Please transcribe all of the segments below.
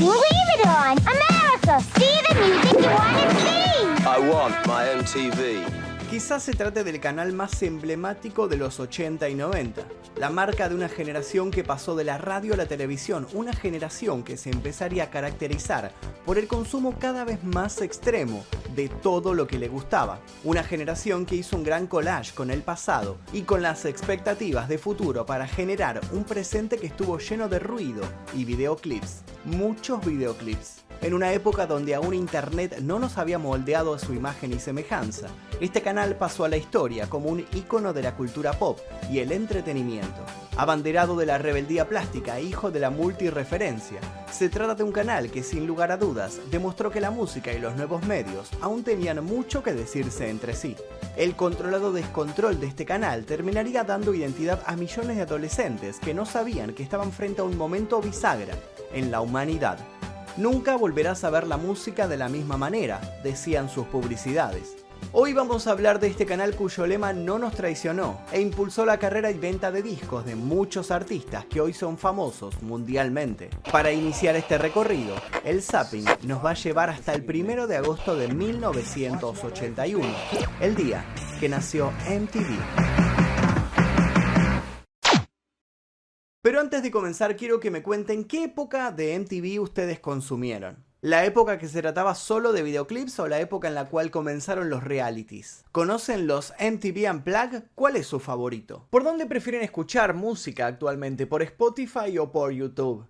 Leave it on. America, see the music you want to see. I want my MTV. Quizás se trate del canal más emblemático de los 80 y 90, la marca de una generación que pasó de la radio a la televisión, una generación que se empezaría a caracterizar por el consumo cada vez más extremo de todo lo que le gustaba, una generación que hizo un gran collage con el pasado y con las expectativas de futuro para generar un presente que estuvo lleno de ruido y videoclips, muchos videoclips en una época donde aún Internet no nos había moldeado a su imagen y semejanza. Este canal pasó a la historia como un icono de la cultura pop y el entretenimiento. Abanderado de la rebeldía plástica e hijo de la multireferencia, se trata de un canal que sin lugar a dudas demostró que la música y los nuevos medios aún tenían mucho que decirse entre sí. El controlado descontrol de este canal terminaría dando identidad a millones de adolescentes que no sabían que estaban frente a un momento bisagra en la humanidad. Nunca volverás a ver la música de la misma manera, decían sus publicidades. Hoy vamos a hablar de este canal cuyo lema no nos traicionó e impulsó la carrera y venta de discos de muchos artistas que hoy son famosos mundialmente. Para iniciar este recorrido, el zapping nos va a llevar hasta el 1 de agosto de 1981, el día que nació MTV. Pero antes de comenzar quiero que me cuenten qué época de MTV ustedes consumieron. ¿La época que se trataba solo de videoclips o la época en la cual comenzaron los realities? ¿Conocen los MTV Unplugged? ¿Cuál es su favorito? ¿Por dónde prefieren escuchar música actualmente? ¿Por Spotify o por YouTube?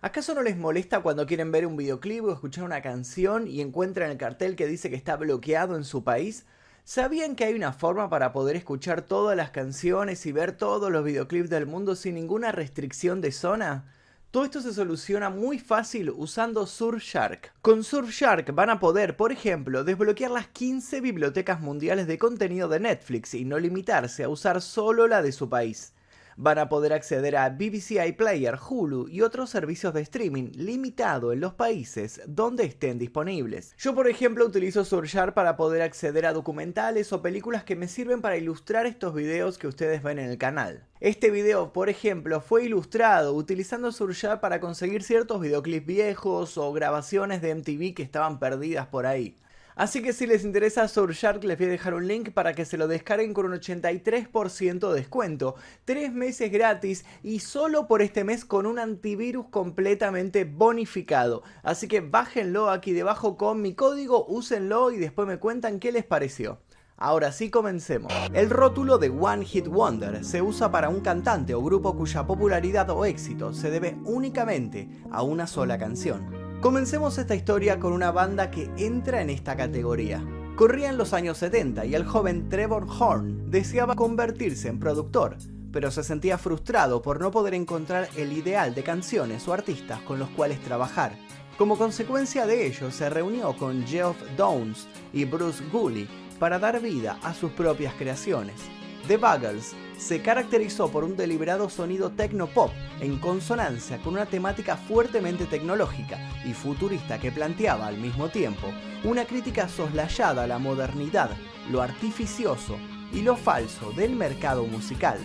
¿Acaso no les molesta cuando quieren ver un videoclip o escuchar una canción y encuentran el cartel que dice que está bloqueado en su país? ¿Sabían que hay una forma para poder escuchar todas las canciones y ver todos los videoclips del mundo sin ninguna restricción de zona? Todo esto se soluciona muy fácil usando Surfshark. Con Surfshark van a poder, por ejemplo, desbloquear las 15 bibliotecas mundiales de contenido de Netflix y no limitarse a usar solo la de su país van a poder acceder a BBC iPlayer, Hulu y otros servicios de streaming limitado en los países donde estén disponibles. Yo por ejemplo utilizo Surjar para poder acceder a documentales o películas que me sirven para ilustrar estos videos que ustedes ven en el canal. Este video, por ejemplo, fue ilustrado utilizando Surjar para conseguir ciertos videoclips viejos o grabaciones de MTV que estaban perdidas por ahí. Así que si les interesa Surfshark les voy a dejar un link para que se lo descarguen con un 83% de descuento, 3 meses gratis y solo por este mes con un antivirus completamente bonificado. Así que bájenlo aquí debajo con mi código, úsenlo y después me cuentan qué les pareció. Ahora sí comencemos. El rótulo de One Hit Wonder se usa para un cantante o grupo cuya popularidad o éxito se debe únicamente a una sola canción. Comencemos esta historia con una banda que entra en esta categoría. Corría en los años 70 y el joven Trevor Horn deseaba convertirse en productor, pero se sentía frustrado por no poder encontrar el ideal de canciones o artistas con los cuales trabajar. Como consecuencia de ello, se reunió con Geoff Downs y Bruce Gooley para dar vida a sus propias creaciones. The Buggles se caracterizó por un deliberado sonido techno-pop en consonancia con una temática fuertemente tecnológica y futurista que planteaba al mismo tiempo una crítica soslayada a la modernidad, lo artificioso y lo falso del mercado musical.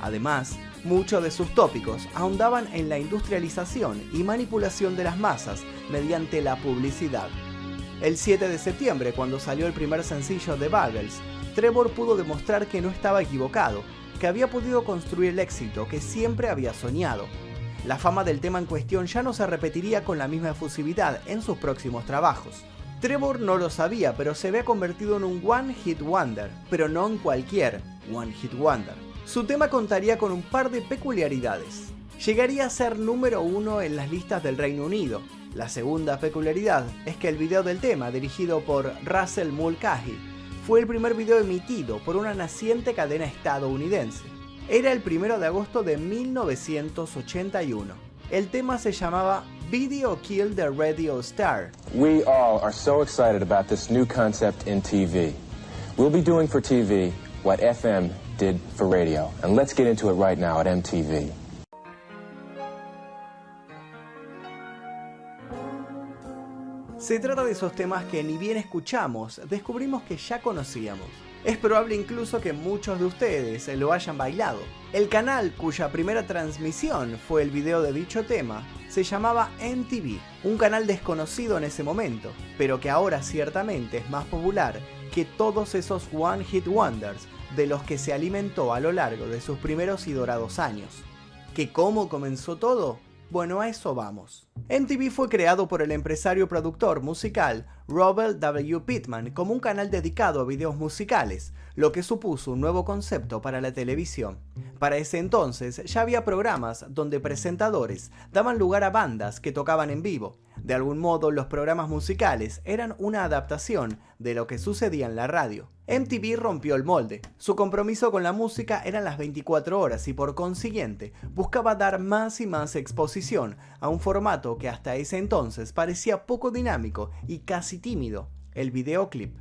Además, muchos de sus tópicos ahondaban en la industrialización y manipulación de las masas mediante la publicidad. El 7 de septiembre, cuando salió el primer sencillo de Buggles, Trevor pudo demostrar que no estaba equivocado que había podido construir el éxito que siempre había soñado. La fama del tema en cuestión ya no se repetiría con la misma efusividad en sus próximos trabajos. Trevor no lo sabía, pero se había convertido en un One Hit Wonder, pero no en cualquier One Hit Wonder. Su tema contaría con un par de peculiaridades. Llegaría a ser número uno en las listas del Reino Unido. La segunda peculiaridad es que el video del tema, dirigido por Russell Mulcahy, fue el primer video emitido por una naciente cadena estadounidense. Era el primero de agosto de 1981. El tema se llamaba Video Kill the Radio Star. We all are so excited about this new concept in TV. We'll be doing for TV what FM did for radio. And let's get into it right now at MTV. Se trata de esos temas que ni bien escuchamos, descubrimos que ya conocíamos. Es probable incluso que muchos de ustedes lo hayan bailado. El canal cuya primera transmisión fue el video de dicho tema se llamaba MTV, un canal desconocido en ese momento, pero que ahora ciertamente es más popular que todos esos One Hit Wonders de los que se alimentó a lo largo de sus primeros y dorados años. ¿Que cómo comenzó todo? Bueno, a eso vamos. MTV fue creado por el empresario productor musical Robert W. Pittman como un canal dedicado a videos musicales, lo que supuso un nuevo concepto para la televisión. Para ese entonces ya había programas donde presentadores daban lugar a bandas que tocaban en vivo. De algún modo los programas musicales eran una adaptación de lo que sucedía en la radio. MTV rompió el molde. Su compromiso con la música eran las 24 horas y por consiguiente buscaba dar más y más exposición a un formato que hasta ese entonces parecía poco dinámico y casi tímido, el videoclip.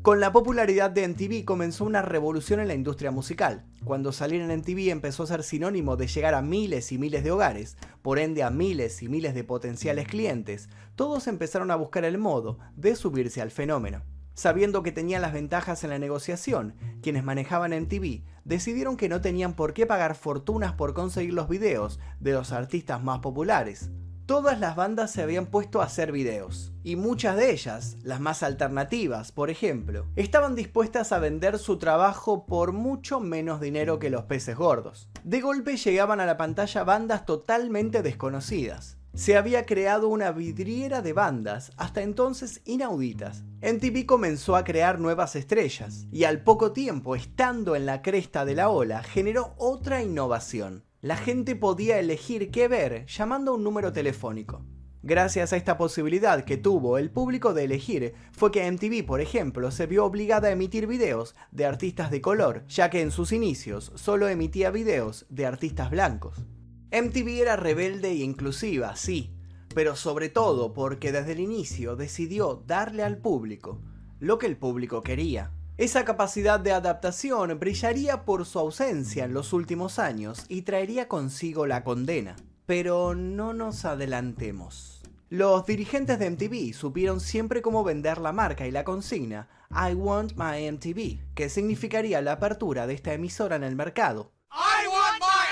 Con la popularidad de MTV comenzó una revolución en la industria musical. Cuando salir en MTV empezó a ser sinónimo de llegar a miles y miles de hogares, por ende a miles y miles de potenciales clientes, todos empezaron a buscar el modo de subirse al fenómeno. Sabiendo que tenían las ventajas en la negociación, quienes manejaban MTV decidieron que no tenían por qué pagar fortunas por conseguir los videos de los artistas más populares, todas las bandas se habían puesto a hacer videos. Y muchas de ellas, las más alternativas, por ejemplo, estaban dispuestas a vender su trabajo por mucho menos dinero que los peces gordos. De golpe llegaban a la pantalla bandas totalmente desconocidas. Se había creado una vidriera de bandas, hasta entonces inauditas. MTV comenzó a crear nuevas estrellas, y al poco tiempo, estando en la cresta de la ola, generó otra innovación la gente podía elegir qué ver llamando a un número telefónico. Gracias a esta posibilidad que tuvo el público de elegir, fue que MTV, por ejemplo, se vio obligada a emitir videos de artistas de color, ya que en sus inicios solo emitía videos de artistas blancos. MTV era rebelde e inclusiva, sí, pero sobre todo porque desde el inicio decidió darle al público lo que el público quería. Esa capacidad de adaptación brillaría por su ausencia en los últimos años y traería consigo la condena. Pero no nos adelantemos. Los dirigentes de MTV supieron siempre cómo vender la marca y la consigna I want my MTV, que significaría la apertura de esta emisora en el mercado.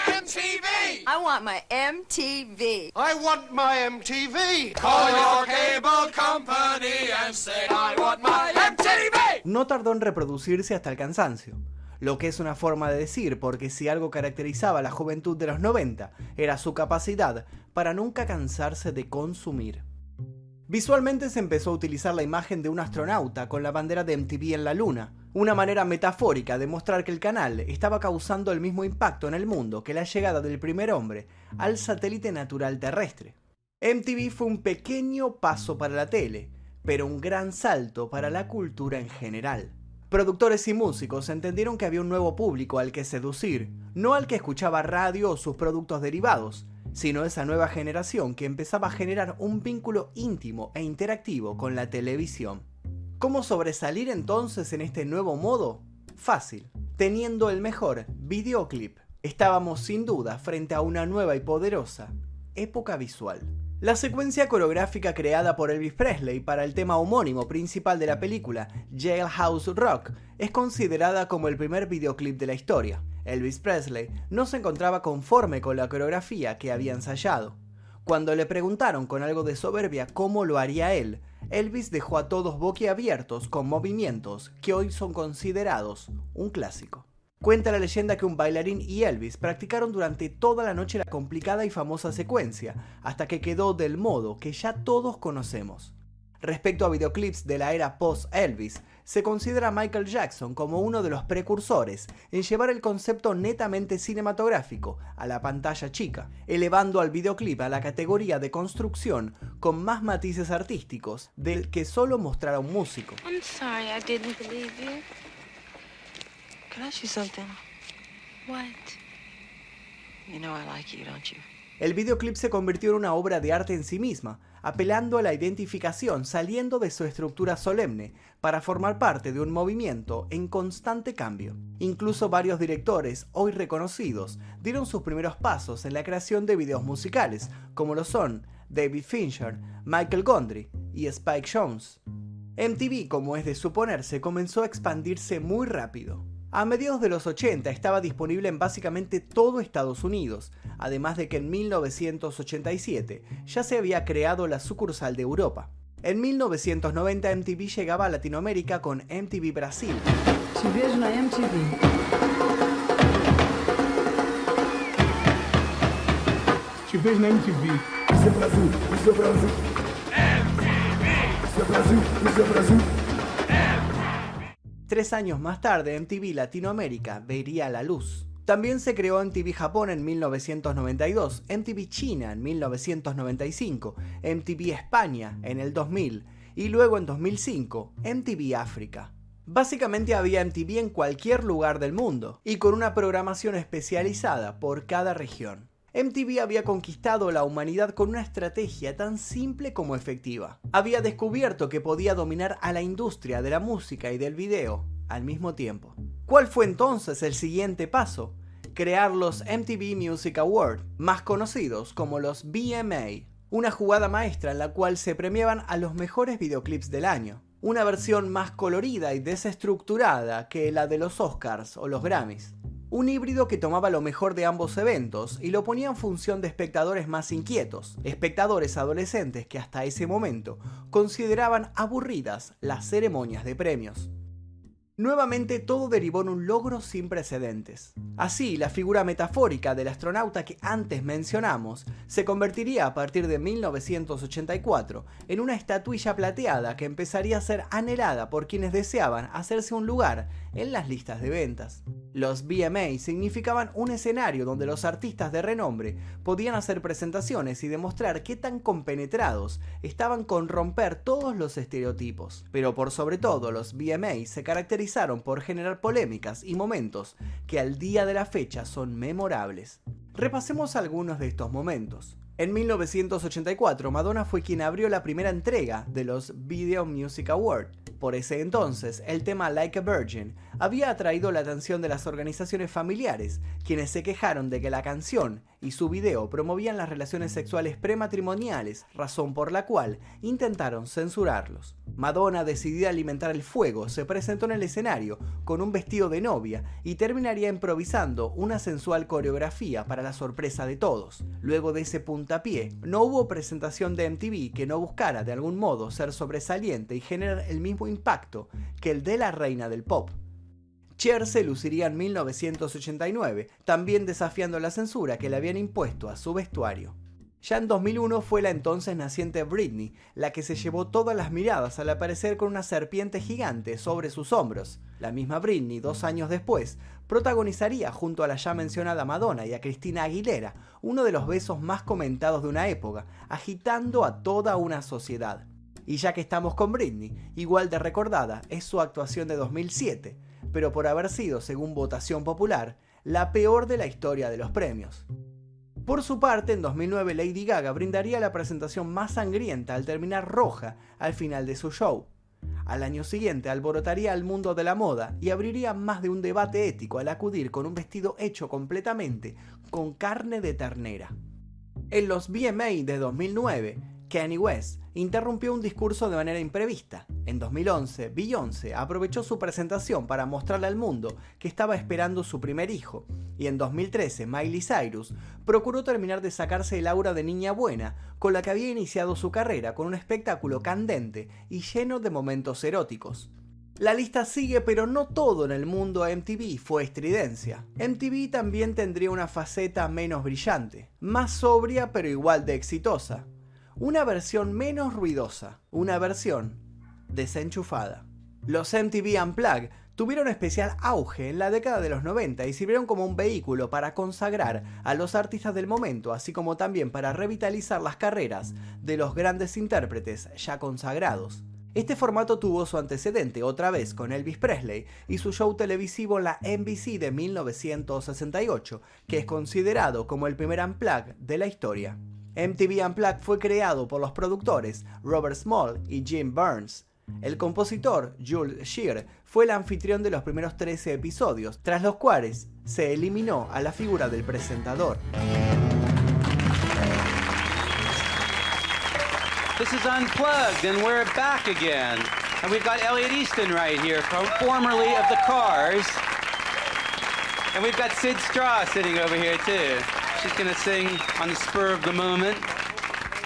MTV! I want my MTV. I want my MTV! Call your cable company and say I want my MTV! No tardó en reproducirse hasta el cansancio. Lo que es una forma de decir, porque si algo caracterizaba a la juventud de los 90 era su capacidad para nunca cansarse de consumir. Visualmente se empezó a utilizar la imagen de un astronauta con la bandera de MTV en la luna, una manera metafórica de mostrar que el canal estaba causando el mismo impacto en el mundo que la llegada del primer hombre al satélite natural terrestre. MTV fue un pequeño paso para la tele, pero un gran salto para la cultura en general. Productores y músicos entendieron que había un nuevo público al que seducir, no al que escuchaba radio o sus productos derivados, sino esa nueva generación que empezaba a generar un vínculo íntimo e interactivo con la televisión. ¿Cómo sobresalir entonces en este nuevo modo? Fácil, teniendo el mejor videoclip. Estábamos sin duda frente a una nueva y poderosa época visual. La secuencia coreográfica creada por Elvis Presley para el tema homónimo principal de la película, Jailhouse Rock, es considerada como el primer videoclip de la historia. Elvis Presley no se encontraba conforme con la coreografía que había ensayado. Cuando le preguntaron con algo de soberbia cómo lo haría él, Elvis dejó a todos boquiabiertos con movimientos que hoy son considerados un clásico. Cuenta la leyenda que un bailarín y Elvis practicaron durante toda la noche la complicada y famosa secuencia, hasta que quedó del modo que ya todos conocemos. Respecto a videoclips de la era post-Elvis, se considera a Michael Jackson como uno de los precursores en llevar el concepto netamente cinematográfico a la pantalla chica, elevando al videoclip a la categoría de construcción con más matices artísticos del que solo mostrar a un músico. El videoclip se convirtió en una obra de arte en sí misma, apelando a la identificación saliendo de su estructura solemne para formar parte de un movimiento en constante cambio. Incluso varios directores, hoy reconocidos, dieron sus primeros pasos en la creación de videos musicales, como lo son David Fincher, Michael Gondry y Spike Jones. MTV, como es de suponerse, comenzó a expandirse muy rápido. A mediados de los 80 estaba disponible en básicamente todo Estados Unidos, además de que en 1987 ya se había creado la sucursal de Europa. En 1990 MTV llegaba a Latinoamérica con MTV Brasil. MTV. Brasil. Tres años más tarde, MTV Latinoamérica vería la luz. También se creó MTV Japón en 1992, MTV China en 1995, MTV España en el 2000 y luego en 2005, MTV África. Básicamente había MTV en cualquier lugar del mundo y con una programación especializada por cada región. MTV había conquistado la humanidad con una estrategia tan simple como efectiva. Había descubierto que podía dominar a la industria de la música y del video al mismo tiempo. ¿Cuál fue entonces el siguiente paso? Crear los MTV Music Awards, más conocidos como los BMA, una jugada maestra en la cual se premiaban a los mejores videoclips del año. Una versión más colorida y desestructurada que la de los Oscars o los Grammys. Un híbrido que tomaba lo mejor de ambos eventos y lo ponía en función de espectadores más inquietos, espectadores adolescentes que hasta ese momento consideraban aburridas las ceremonias de premios. Nuevamente todo derivó en un logro sin precedentes. Así, la figura metafórica del astronauta que antes mencionamos se convertiría a partir de 1984 en una estatuilla plateada que empezaría a ser anhelada por quienes deseaban hacerse un lugar en las listas de ventas. Los BMA significaban un escenario donde los artistas de renombre podían hacer presentaciones y demostrar qué tan compenetrados estaban con romper todos los estereotipos. Pero por sobre todo, los BMA se caracterizaron por generar polémicas y momentos que al día de la fecha son memorables. Repasemos algunos de estos momentos. En 1984, Madonna fue quien abrió la primera entrega de los Video Music Awards. Por ese entonces, el tema Like a Virgin había atraído la atención de las organizaciones familiares, quienes se quejaron de que la canción y su video promovían las relaciones sexuales prematrimoniales, razón por la cual intentaron censurarlos. Madonna, decidida a alimentar el fuego, se presentó en el escenario con un vestido de novia y terminaría improvisando una sensual coreografía para la sorpresa de todos. Luego de ese puntapié, no hubo presentación de MTV que no buscara de algún modo ser sobresaliente y generar el mismo impacto que el de la reina del pop. Cher se luciría en 1989, también desafiando la censura que le habían impuesto a su vestuario. Ya en 2001 fue la entonces naciente Britney la que se llevó todas las miradas al aparecer con una serpiente gigante sobre sus hombros. La misma Britney, dos años después, protagonizaría junto a la ya mencionada Madonna y a Cristina Aguilera uno de los besos más comentados de una época, agitando a toda una sociedad. Y ya que estamos con Britney, igual de recordada es su actuación de 2007, pero por haber sido, según votación popular, la peor de la historia de los premios. Por su parte, en 2009 Lady Gaga brindaría la presentación más sangrienta al terminar roja al final de su show. Al año siguiente alborotaría al mundo de la moda y abriría más de un debate ético al acudir con un vestido hecho completamente con carne de ternera. En los BMA de 2009, Kanye West interrumpió un discurso de manera imprevista. En 2011, Beyoncé aprovechó su presentación para mostrarle al mundo que estaba esperando su primer hijo. Y en 2013, Miley Cyrus procuró terminar de sacarse el aura de niña buena con la que había iniciado su carrera con un espectáculo candente y lleno de momentos eróticos. La lista sigue, pero no todo en el mundo MTV fue estridencia. MTV también tendría una faceta menos brillante, más sobria pero igual de exitosa una versión menos ruidosa, una versión desenchufada. Los MTV Unplugged tuvieron especial auge en la década de los 90 y sirvieron como un vehículo para consagrar a los artistas del momento, así como también para revitalizar las carreras de los grandes intérpretes ya consagrados. Este formato tuvo su antecedente otra vez con Elvis Presley y su show televisivo en la NBC de 1968, que es considerado como el primer unplug de la historia. MTV Unplugged fue creado por los productores Robert Small y Jim Burns. El compositor, Jules Shear, fue el anfitrión de los primeros 13 episodios, tras los cuales se eliminó a la figura del presentador. This is Unplugged, and we're back again. And we've got Elliot Easton right here, formerly of the Cars. And we've got Sid Straw sitting over here too. She's gonna sing on the spur of the moment.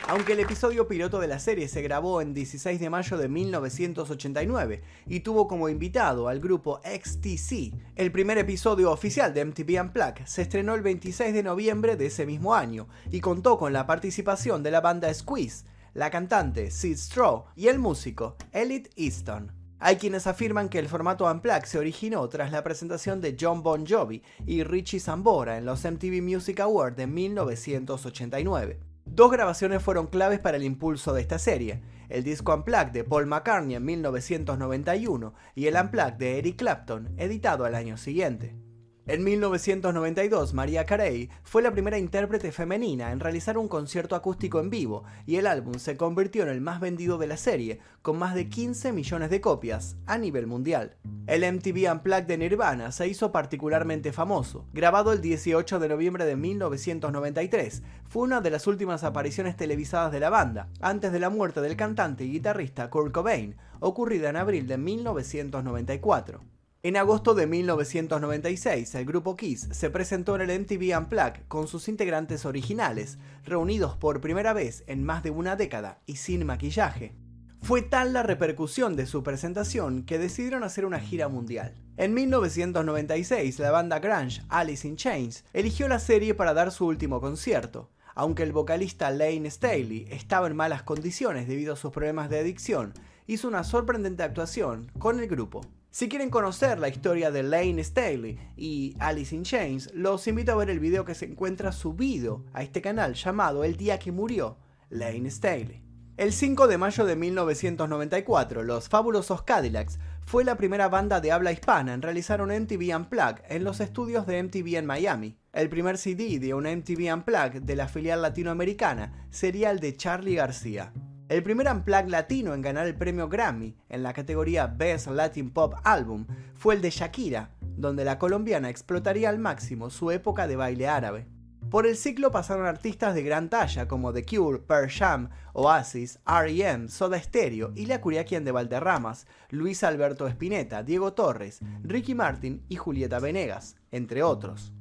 Aunque el episodio piloto de la serie se grabó en 16 de mayo de 1989 y tuvo como invitado al grupo XTC, el primer episodio oficial de MTV Unplugged se estrenó el 26 de noviembre de ese mismo año y contó con la participación de la banda Squeeze, la cantante Sid Straw y el músico Elliot Easton. Hay quienes afirman que el formato Unplugged se originó tras la presentación de John Bon Jovi y Richie Sambora en los MTV Music Awards de 1989. Dos grabaciones fueron claves para el impulso de esta serie, el disco Unplugged de Paul McCartney en 1991 y el Unplugged de Eric Clapton, editado al año siguiente. En 1992, María Carey fue la primera intérprete femenina en realizar un concierto acústico en vivo y el álbum se convirtió en el más vendido de la serie, con más de 15 millones de copias a nivel mundial. El MTV Unplugged de Nirvana se hizo particularmente famoso. Grabado el 18 de noviembre de 1993, fue una de las últimas apariciones televisadas de la banda, antes de la muerte del cantante y guitarrista Kurt Cobain, ocurrida en abril de 1994. En agosto de 1996, el grupo Kiss se presentó en el MTV Unplugged con sus integrantes originales, reunidos por primera vez en más de una década y sin maquillaje. Fue tal la repercusión de su presentación que decidieron hacer una gira mundial. En 1996, la banda grunge Alice in Chains eligió la serie para dar su último concierto. Aunque el vocalista Lane Staley estaba en malas condiciones debido a sus problemas de adicción, hizo una sorprendente actuación con el grupo. Si quieren conocer la historia de Lane Staley y Alice in Chains, los invito a ver el video que se encuentra subido a este canal llamado El día que murió Lane Staley. El 5 de mayo de 1994, los fabulosos Cadillacs fue la primera banda de habla hispana en realizar un MTV Unplugged en los estudios de MTV en Miami. El primer CD de un MTV Unplugged de la filial latinoamericana sería el de Charlie García. El primer Unplugged latino en ganar el premio Grammy en la categoría Best Latin Pop Album fue el de Shakira, donde la colombiana explotaría al máximo su época de baile árabe. Por el ciclo pasaron artistas de gran talla como The Cure, Pearl Jam, Oasis, R.E.M., Soda Stereo y La Curiaquian de Valderramas, Luis Alberto Spinetta, Diego Torres, Ricky Martin y Julieta Venegas, entre otros.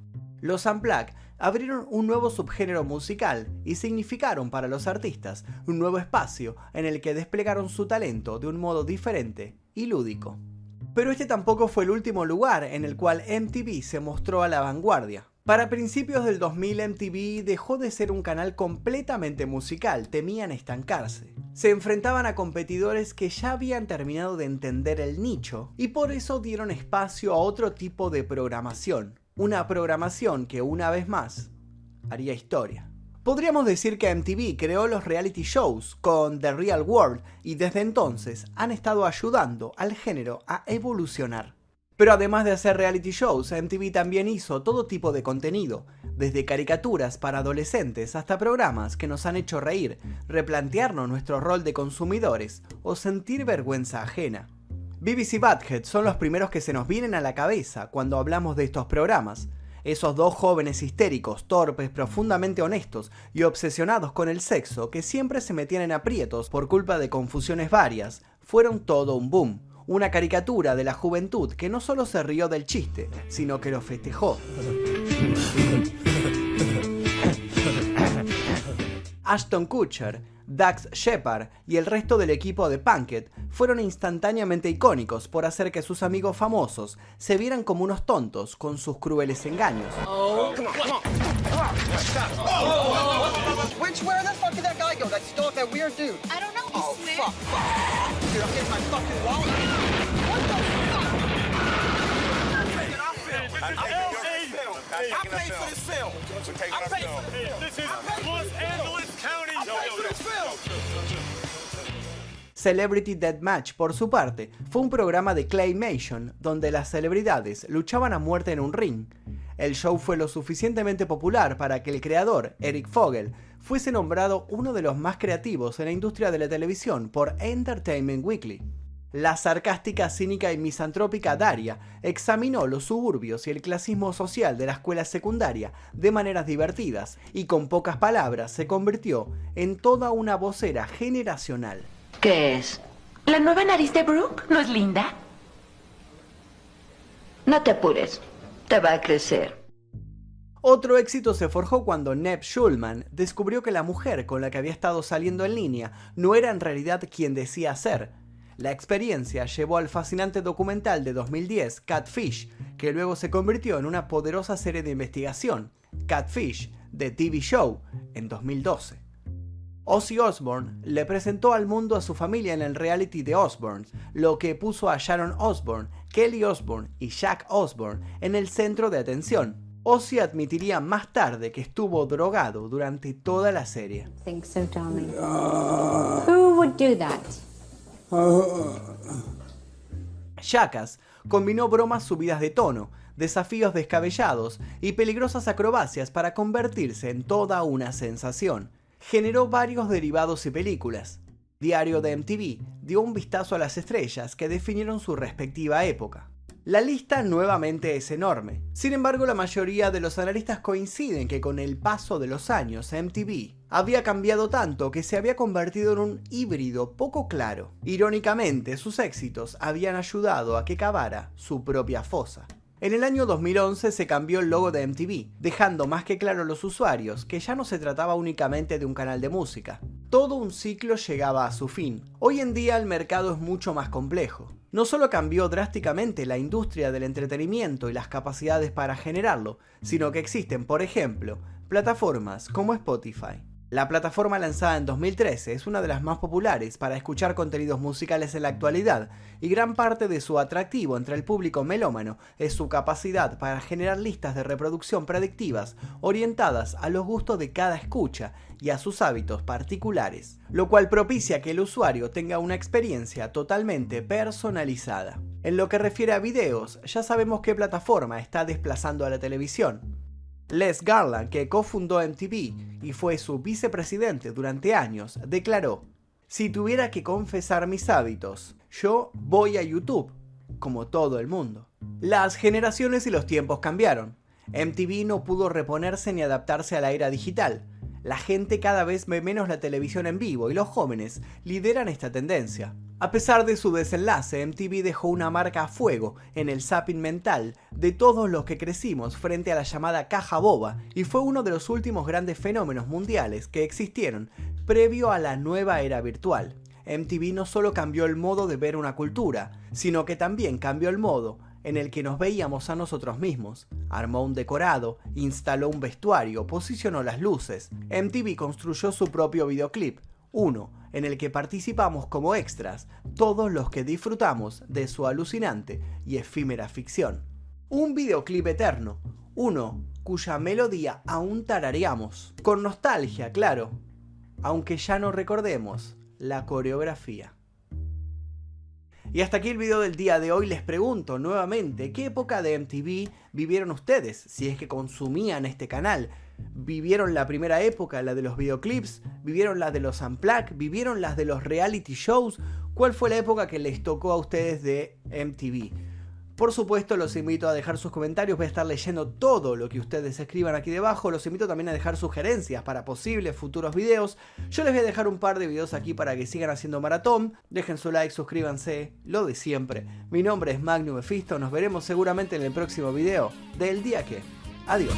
Los Unplugged abrieron un nuevo subgénero musical y significaron para los artistas un nuevo espacio en el que desplegaron su talento de un modo diferente y lúdico. Pero este tampoco fue el último lugar en el cual MTV se mostró a la vanguardia. Para principios del 2000 MTV dejó de ser un canal completamente musical, temían estancarse. Se enfrentaban a competidores que ya habían terminado de entender el nicho y por eso dieron espacio a otro tipo de programación, una programación que una vez más haría historia. Podríamos decir que MTV creó los reality shows con The Real World y desde entonces han estado ayudando al género a evolucionar. Pero además de hacer reality shows, MTV también hizo todo tipo de contenido, desde caricaturas para adolescentes hasta programas que nos han hecho reír, replantearnos nuestro rol de consumidores o sentir vergüenza ajena. BBC Badhead son los primeros que se nos vienen a la cabeza cuando hablamos de estos programas. Esos dos jóvenes histéricos, torpes, profundamente honestos y obsesionados con el sexo que siempre se metían en aprietos por culpa de confusiones varias, fueron todo un boom. Una caricatura de la juventud que no solo se rió del chiste, sino que lo festejó. Ashton Kutcher, Dax Shepard y el resto del equipo de Punked fueron instantáneamente icónicos por hacer que sus amigos famosos se vieran como unos tontos con sus crueles engaños. Come on, come on. Come on. Stop. Which where the fuck did that guy go? That stalked that weird dude. I paid for this film. I paid for this film. This is Los. Angeles Celebrity Deathmatch, por su parte, fue un programa de Claymation donde las celebridades luchaban a muerte en un ring. El show fue lo suficientemente popular para que el creador, Eric Fogel, fuese nombrado uno de los más creativos en la industria de la televisión por Entertainment Weekly. La sarcástica, cínica y misantrópica Daria examinó los suburbios y el clasismo social de la escuela secundaria de maneras divertidas y con pocas palabras se convirtió en toda una vocera generacional. ¿Qué es? ¿La nueva nariz de Brooke? ¿No es linda? No te apures. te va a crecer. Otro éxito se forjó cuando Neb Schulman descubrió que la mujer con la que había estado saliendo en línea no era en realidad quien decía ser. La experiencia llevó al fascinante documental de 2010, Catfish, que luego se convirtió en una poderosa serie de investigación, Catfish, de TV Show, en 2012. Ozzy Osbourne le presentó al mundo a su familia en el reality de Osbourne, lo que puso a Sharon Osbourne, Kelly Osbourne y Jack Osbourne en el centro de atención. Ozzy admitiría más tarde que estuvo drogado durante toda la serie. Jackass combinó bromas subidas de tono, desafíos descabellados y peligrosas acrobacias para convertirse en toda una sensación generó varios derivados y películas. Diario de MTV dio un vistazo a las estrellas que definieron su respectiva época. La lista nuevamente es enorme. Sin embargo, la mayoría de los analistas coinciden que con el paso de los años MTV había cambiado tanto que se había convertido en un híbrido poco claro. Irónicamente, sus éxitos habían ayudado a que cavara su propia fosa. En el año 2011 se cambió el logo de MTV, dejando más que claro a los usuarios que ya no se trataba únicamente de un canal de música. Todo un ciclo llegaba a su fin. Hoy en día el mercado es mucho más complejo. No solo cambió drásticamente la industria del entretenimiento y las capacidades para generarlo, sino que existen, por ejemplo, plataformas como Spotify. La plataforma lanzada en 2013 es una de las más populares para escuchar contenidos musicales en la actualidad y gran parte de su atractivo entre el público melómano es su capacidad para generar listas de reproducción predictivas orientadas a los gustos de cada escucha y a sus hábitos particulares, lo cual propicia que el usuario tenga una experiencia totalmente personalizada. En lo que refiere a videos, ya sabemos qué plataforma está desplazando a la televisión, Les Garland, que cofundó MTV y fue su vicepresidente durante años, declaró, si tuviera que confesar mis hábitos, yo voy a YouTube, como todo el mundo. Las generaciones y los tiempos cambiaron. MTV no pudo reponerse ni adaptarse a la era digital. La gente cada vez ve menos la televisión en vivo y los jóvenes lideran esta tendencia. A pesar de su desenlace, MTV dejó una marca a fuego en el zapping mental de todos los que crecimos frente a la llamada caja boba y fue uno de los últimos grandes fenómenos mundiales que existieron previo a la nueva era virtual. MTV no solo cambió el modo de ver una cultura, sino que también cambió el modo en el que nos veíamos a nosotros mismos. Armó un decorado, instaló un vestuario, posicionó las luces. MTV construyó su propio videoclip, uno en el que participamos como extras todos los que disfrutamos de su alucinante y efímera ficción. Un videoclip eterno, uno cuya melodía aún tarareamos, con nostalgia, claro, aunque ya no recordemos la coreografía. Y hasta aquí el video del día de hoy. Les pregunto nuevamente, ¿qué época de MTV vivieron ustedes? Si es que consumían este canal. ¿Vivieron la primera época, la de los videoclips? ¿Vivieron la de los unplugged? ¿Vivieron las de los reality shows? ¿Cuál fue la época que les tocó a ustedes de MTV? Por supuesto, los invito a dejar sus comentarios, voy a estar leyendo todo lo que ustedes escriban aquí debajo. Los invito también a dejar sugerencias para posibles futuros videos. Yo les voy a dejar un par de videos aquí para que sigan haciendo maratón. Dejen su like, suscríbanse, lo de siempre. Mi nombre es Magnum Mephisto, nos veremos seguramente en el próximo video del día que. Adiós.